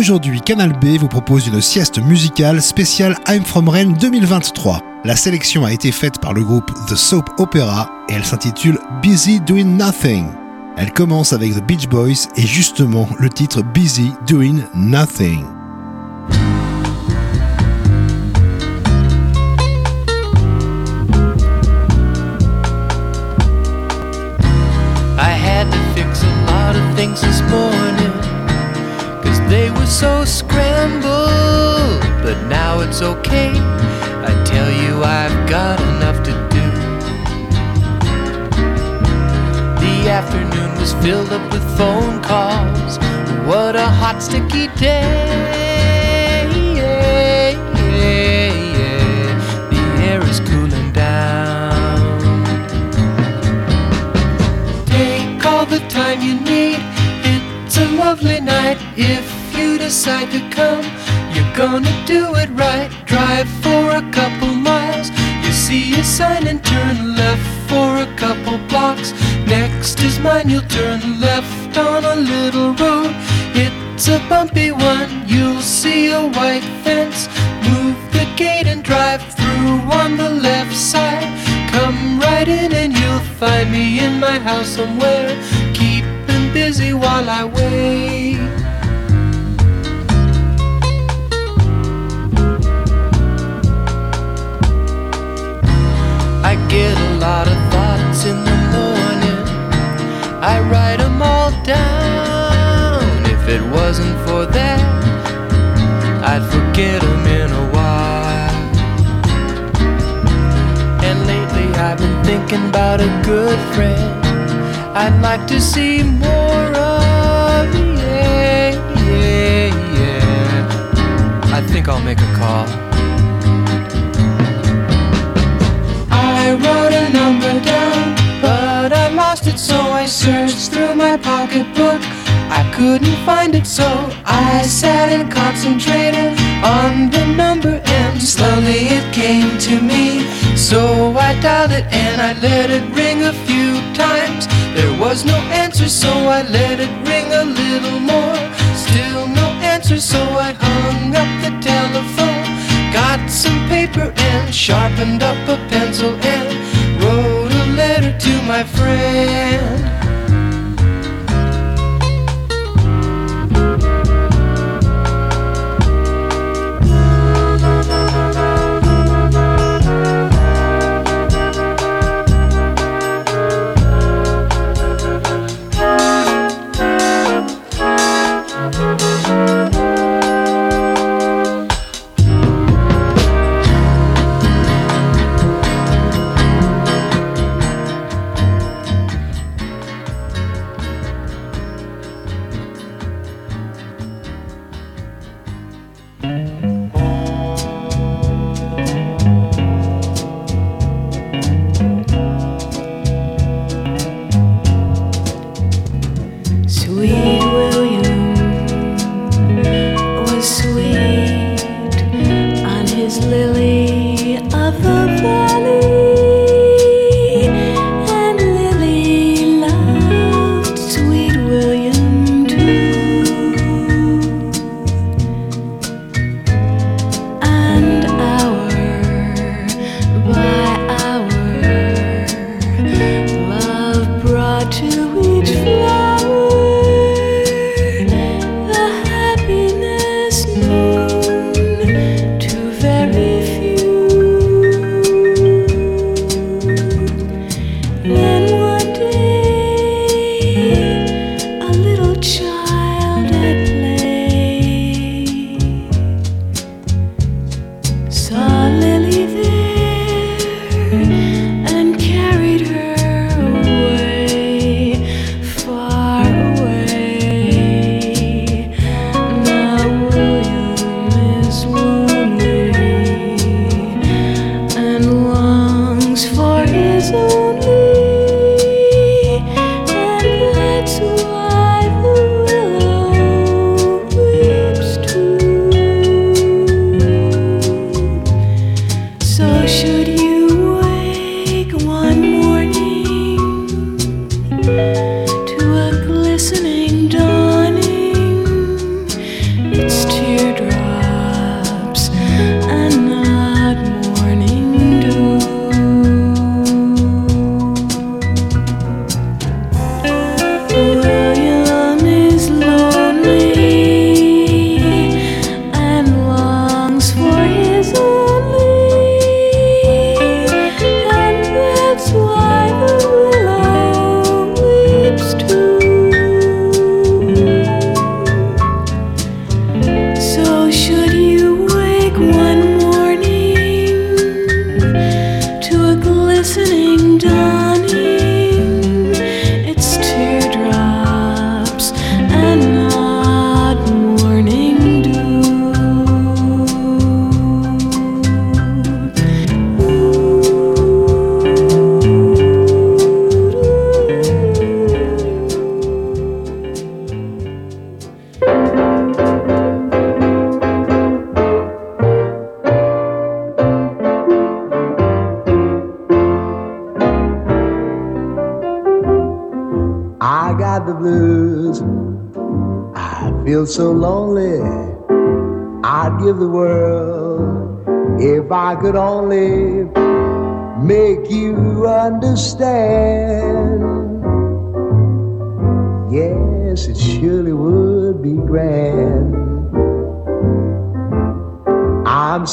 aujourd'hui, Canal B vous propose une sieste musicale spéciale I'm From Rennes 2023. La sélection a été faite par le groupe The Soap Opera et elle s'intitule Busy Doing Nothing. Elle commence avec The Beach Boys et justement le titre Busy Doing Nothing. So scrambled. But now it's okay. I tell you, I've got enough to do. The afternoon was filled up with phone calls. What a hot, sticky day. The air is cooling down. Take all the time you need. It's a lovely night if decide to come. You're gonna do it right. Drive for a couple miles. You see a sign and turn left for a couple blocks. Next is mine, you'll turn left on a little road. It's a bumpy one, you'll see a white fence. Move the gate and drive through on the left side. Come right in and you'll find me in my house somewhere. Keeping busy while I wait. I get a lot of thoughts in the morning. I write them all down. If it wasn't for that, I'd forget them in a while. And lately I've been thinking about a good friend I'd like to see more of. Yeah, yeah, yeah. I think I'll make a call. Wrote a number down, but I lost it, so I searched through my pocketbook. I couldn't find it, so I sat and concentrated on the number, and slowly it came to me. So I dialed it and I let it ring a few times. There was no answer, so I let it ring a little more. Still no answer, so I hung up the telephone. Got some paper and sharpened up a pencil and my friend.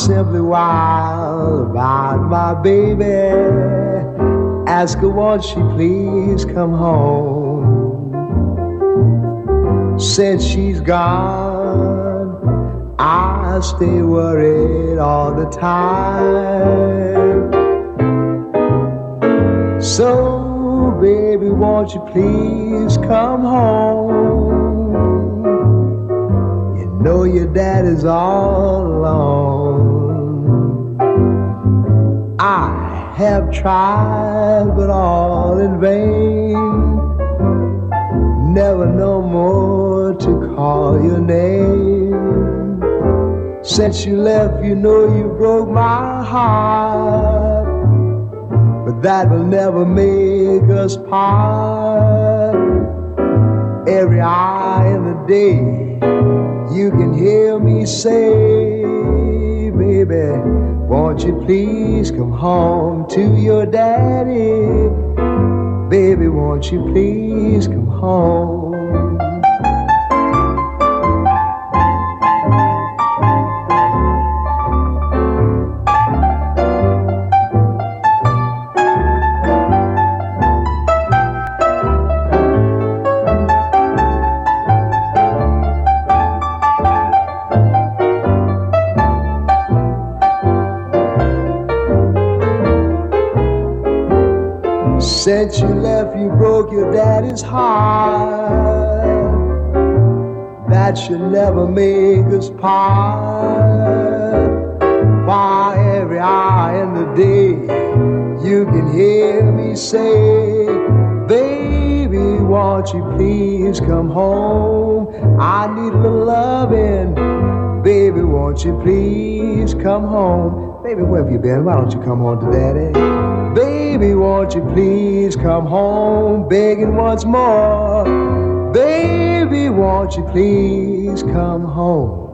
Simply wild about my baby. Ask her, won't she please come home? Since she's gone, I stay worried all the time. So, baby, won't you please come home? You know your dad is all alone. I have tried, but all in vain never no more to call your name. Since you left, you know you broke my heart. But that will never make us part. Every hour in the day, you can hear me say, baby, won't you please come home to your daddy? Baby, won't you please come home? Since you left, you broke your daddy's heart. That should never make us part. Why every hour in the day you can hear me say, Baby, won't you please come home? I need a little loving. Baby, won't you please come home? Baby, where have you been? Why don't you come home to daddy? Baby, won't you please come home begging once more? Baby, won't you please come home?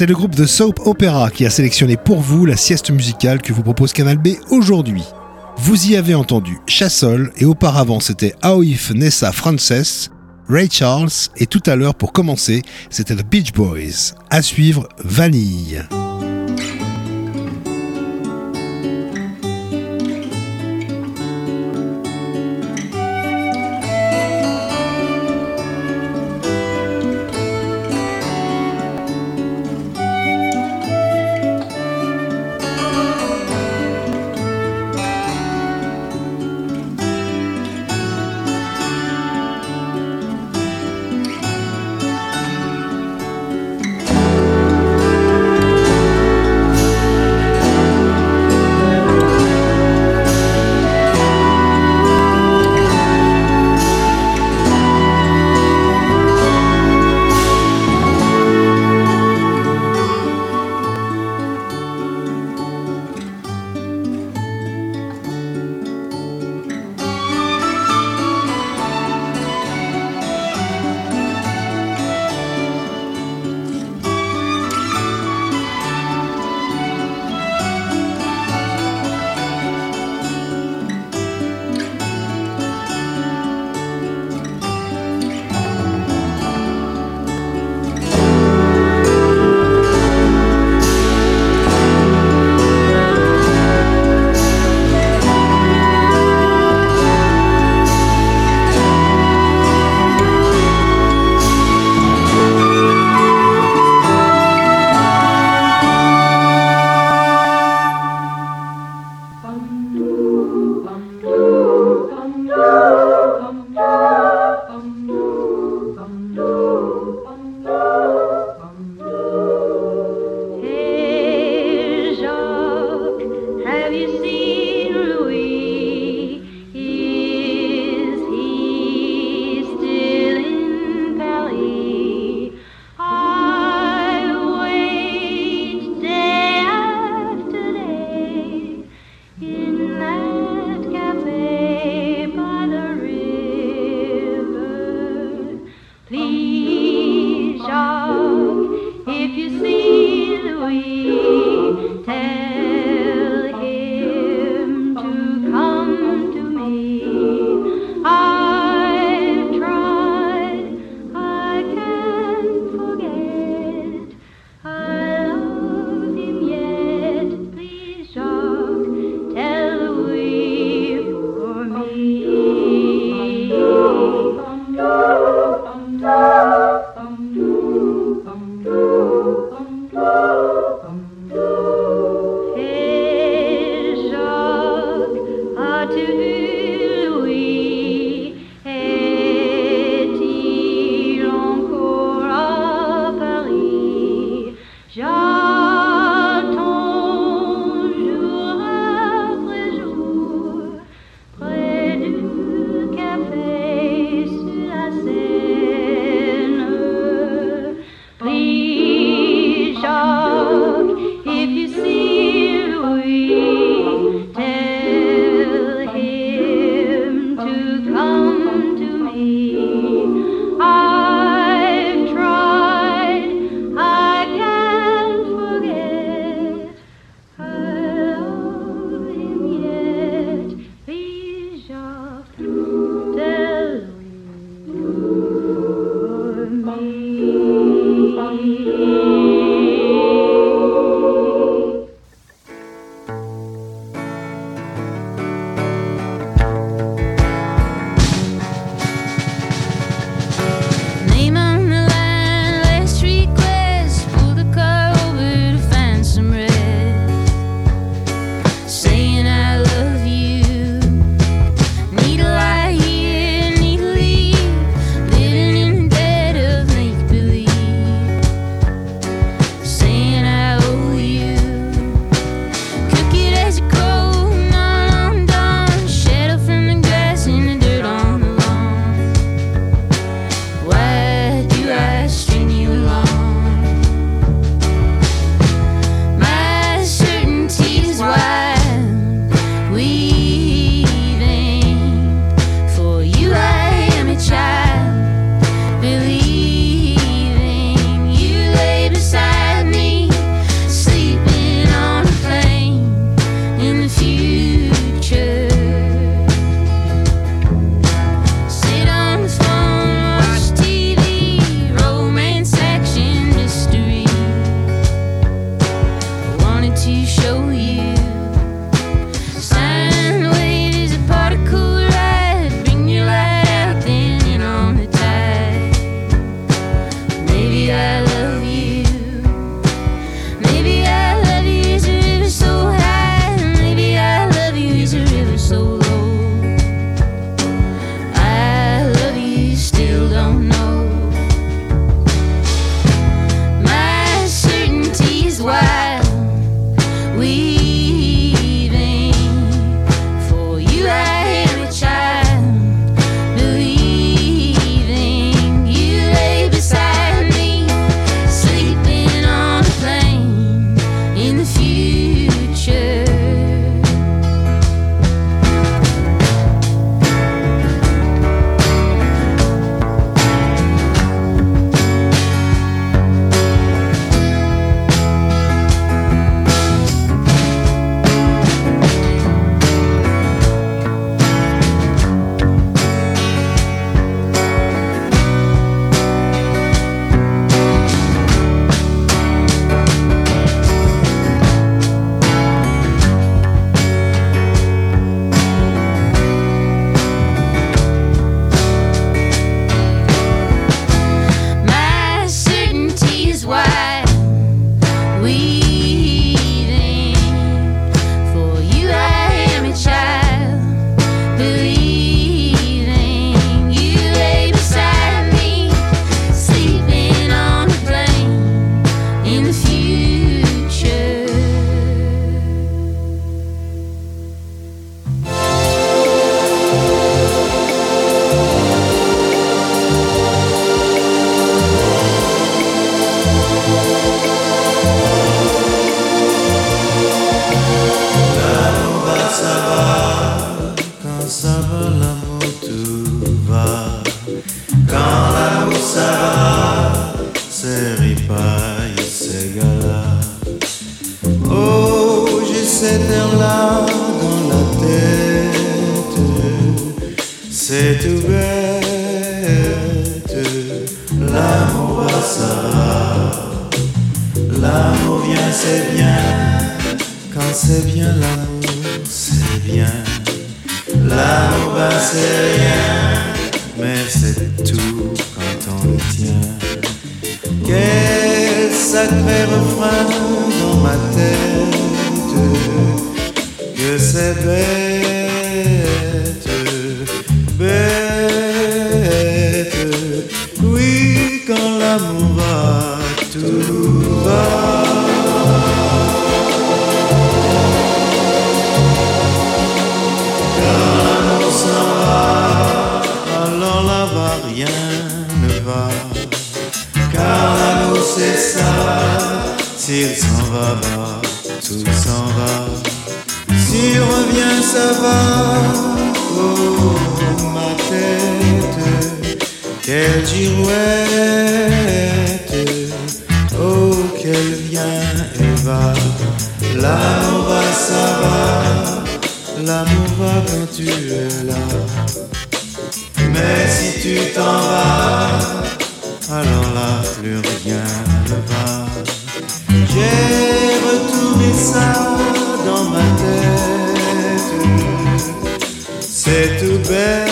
C'est le groupe de Soap Opera qui a sélectionné pour vous la sieste musicale que vous propose Canal B aujourd'hui. Vous y avez entendu Chassol et auparavant c'était Aoif Nessa Frances, Ray Charles et tout à l'heure pour commencer c'était The Beach Boys. À suivre Vanille. quand tu es là. Mais si tu t'en vas, alors là plus rien ne va. J'ai retourné ça dans ma tête. C'est tout belle.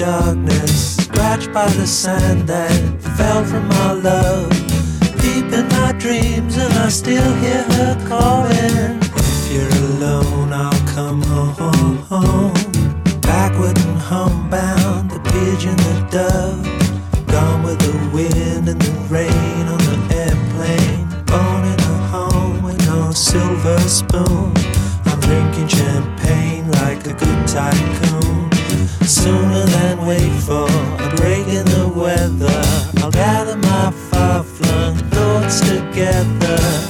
darkness, scratched by the sand that fell from our love. Deep in my dreams, and I still hear her calling. If you're alone, I'll come home. home. Backward and homebound, the pigeon, the dove. Gone with the wind and the rain on the airplane. Born in a home with no silver spoon. I'm drinking champagne like a good tycoon sooner than wait for a break in the weather. I'll gather my far flung thoughts together.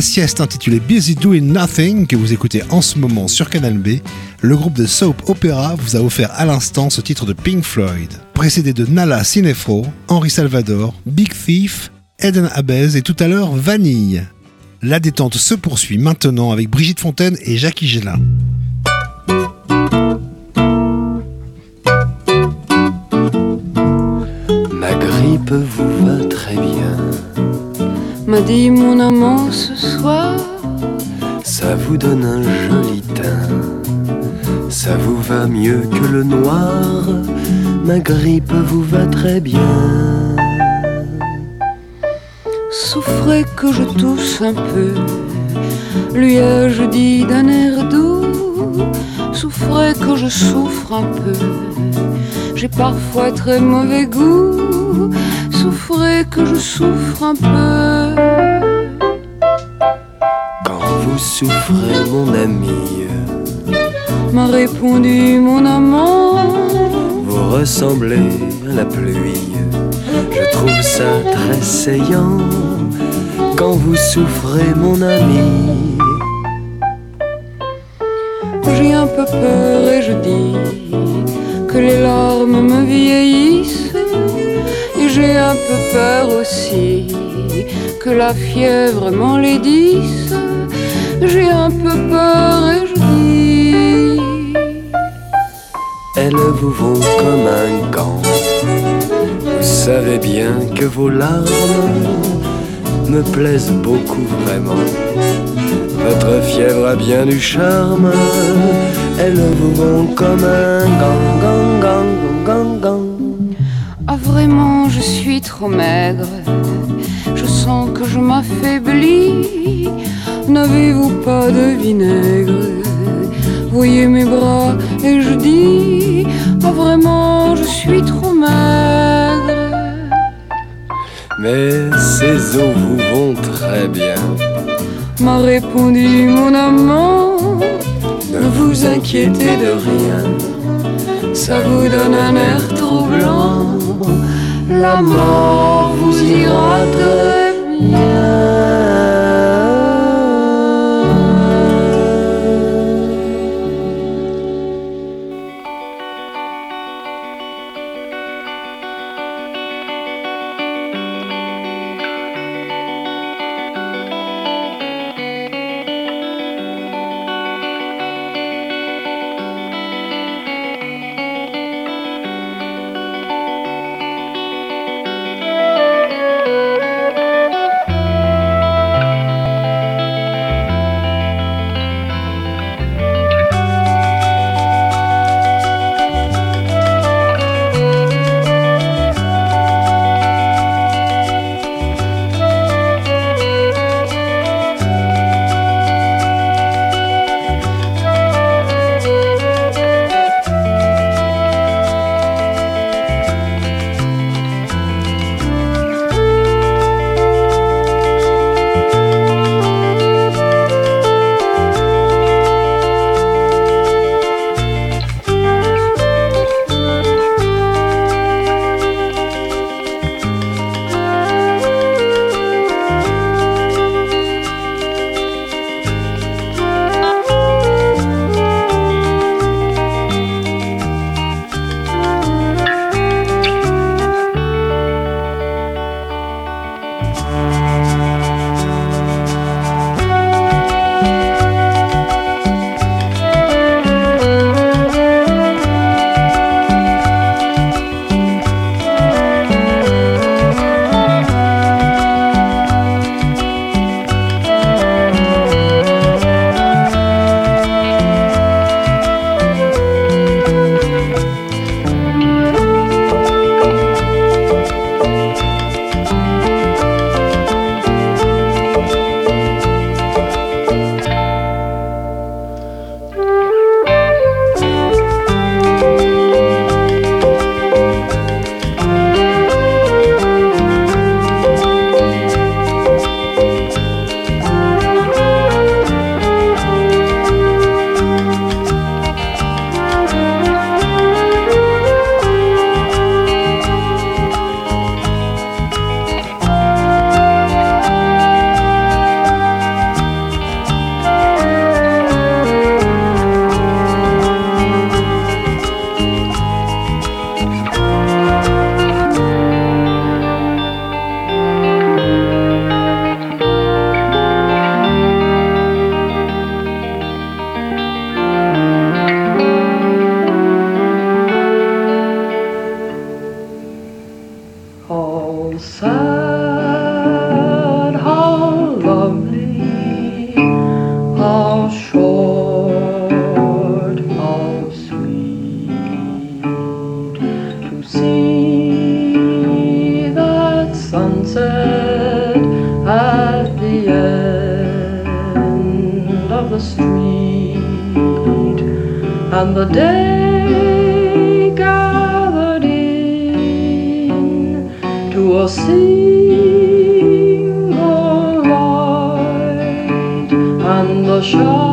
la sieste intitulée Busy Doing Nothing que vous écoutez en ce moment sur Canal B, le groupe de soap opéra vous a offert à l'instant ce titre de Pink Floyd, précédé de Nala Cinefro, Henri Salvador, Big Thief, Eden Abez et tout à l'heure Vanille. La détente se poursuit maintenant avec Brigitte Fontaine et Jackie Gélin. Ma grippe vous va m'a dit mon amant ce soir. Ça vous donne un joli teint, ça vous va mieux que le noir, ma grippe vous va très bien. Souffrez que je tousse un peu, lui ai-je dit d'un air doux. Souffrez que je souffre un peu, j'ai parfois très mauvais goût souffrez que je souffre un peu. Souffrez, mon ami, m'a répondu mon amant. Vous ressemblez à la pluie, je trouve ça très saillant. Quand vous souffrez, mon ami, j'ai un peu peur et je dis que les larmes me vieillissent j'ai un peu peur aussi que la fièvre m'enlaidisse. J'ai un peu peur et je dis elles vous vont comme un gant. Vous savez bien que vos larmes me plaisent beaucoup vraiment. Votre fièvre a bien du charme, elles vous vont comme un gant, gant, gant, gant, gant. Ah vraiment, je suis trop maigre. Je sens que je m'affaiblis. N'avez-vous pas de vinaigre? Voyez mes bras et je dis Ah vraiment, je suis trop maigre. Mais ces eaux vous vont très bien. M'a répondu mon amant Ne vous inquiétez de rien, Ça vous donne un air troublant. La mort vous ira très How short, how sweet to see that sunset at the end of the street and the day gathered in to a and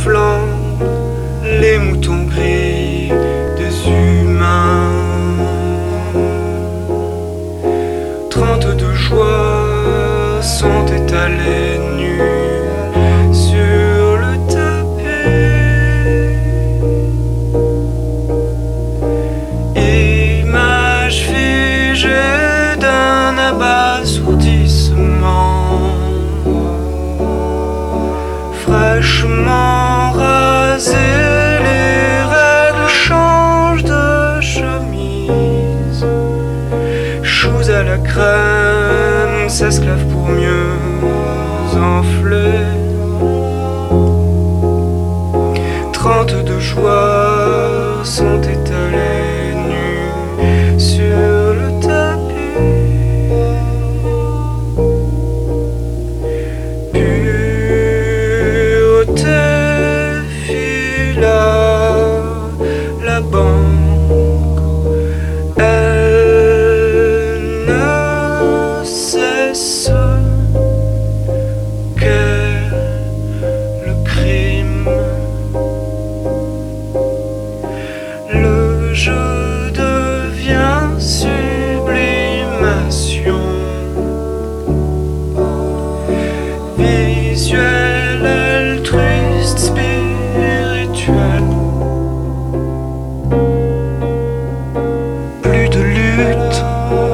flanc. plus de lutte.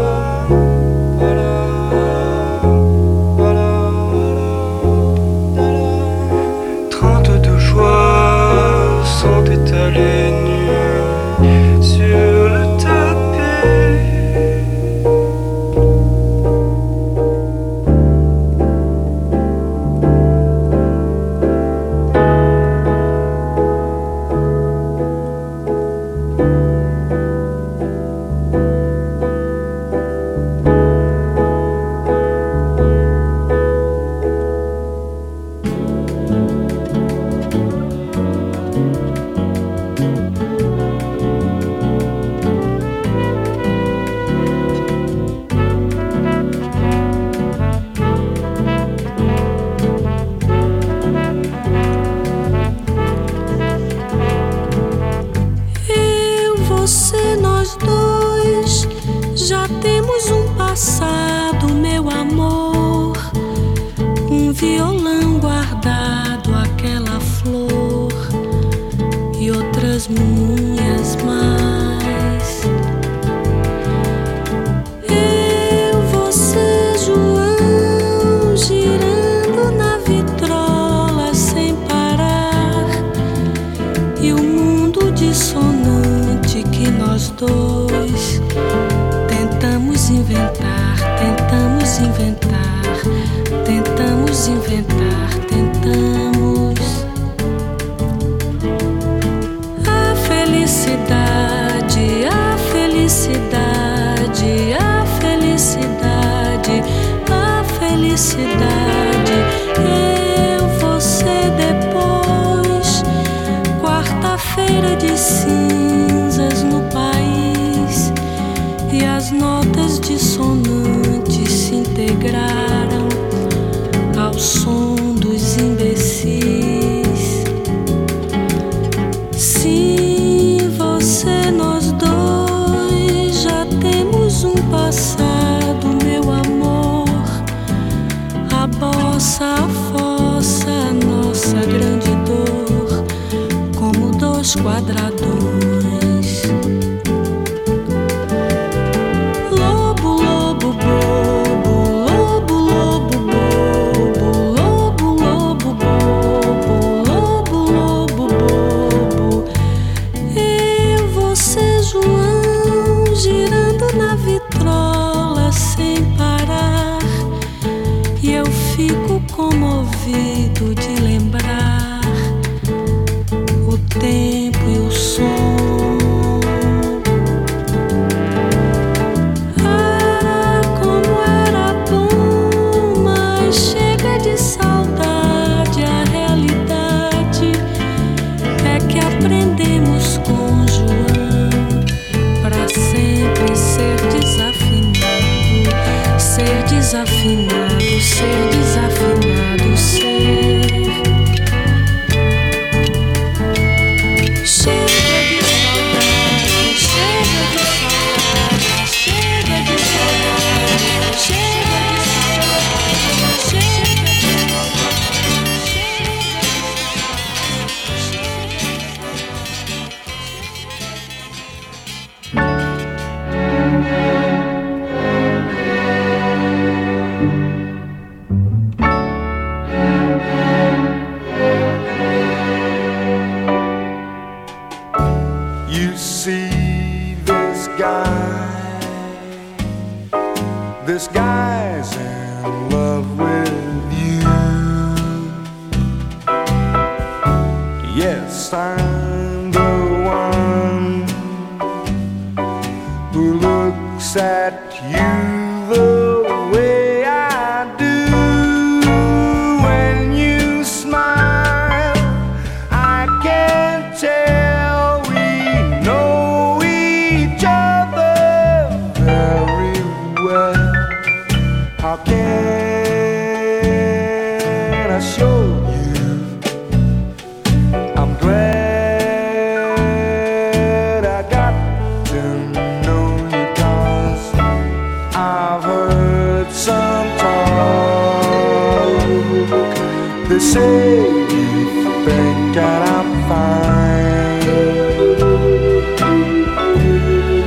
desafinado, seu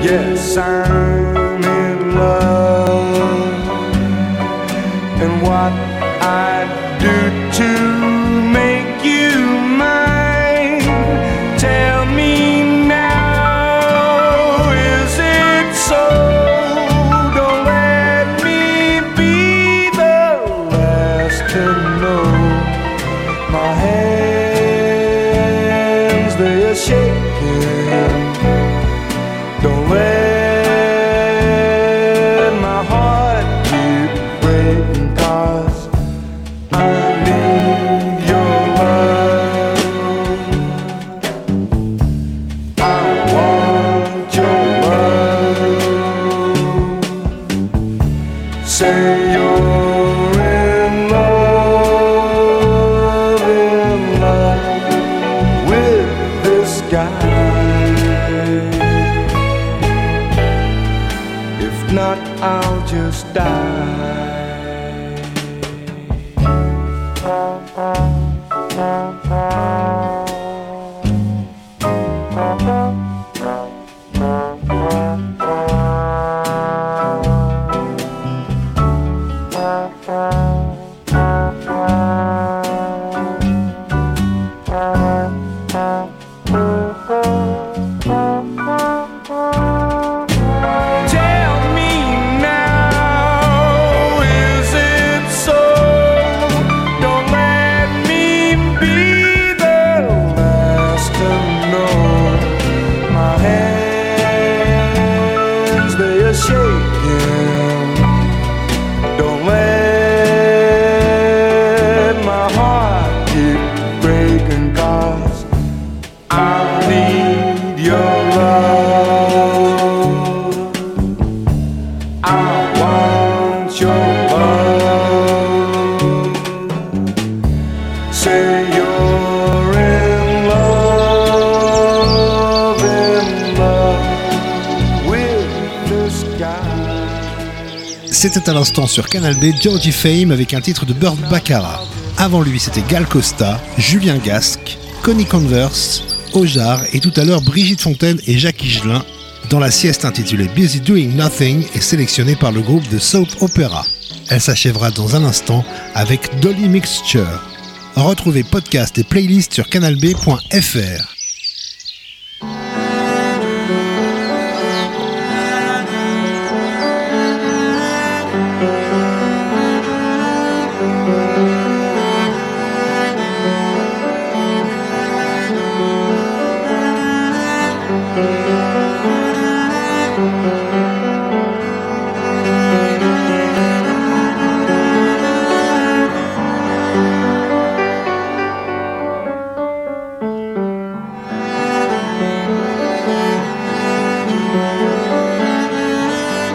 yes, I'm. C'était à l'instant sur Canal B Georgie Fame avec un titre de Burt Baccarat. Avant lui, c'était Gal Costa, Julien Gasque, Connie Converse, Ojar et tout à l'heure Brigitte Fontaine et Jacques Higelin dans la sieste intitulée Busy Doing Nothing et sélectionnée par le groupe de Soap Opera. Elle s'achèvera dans un instant avec Dolly Mixture. Retrouvez podcast et playlist sur canalb.fr.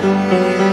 Música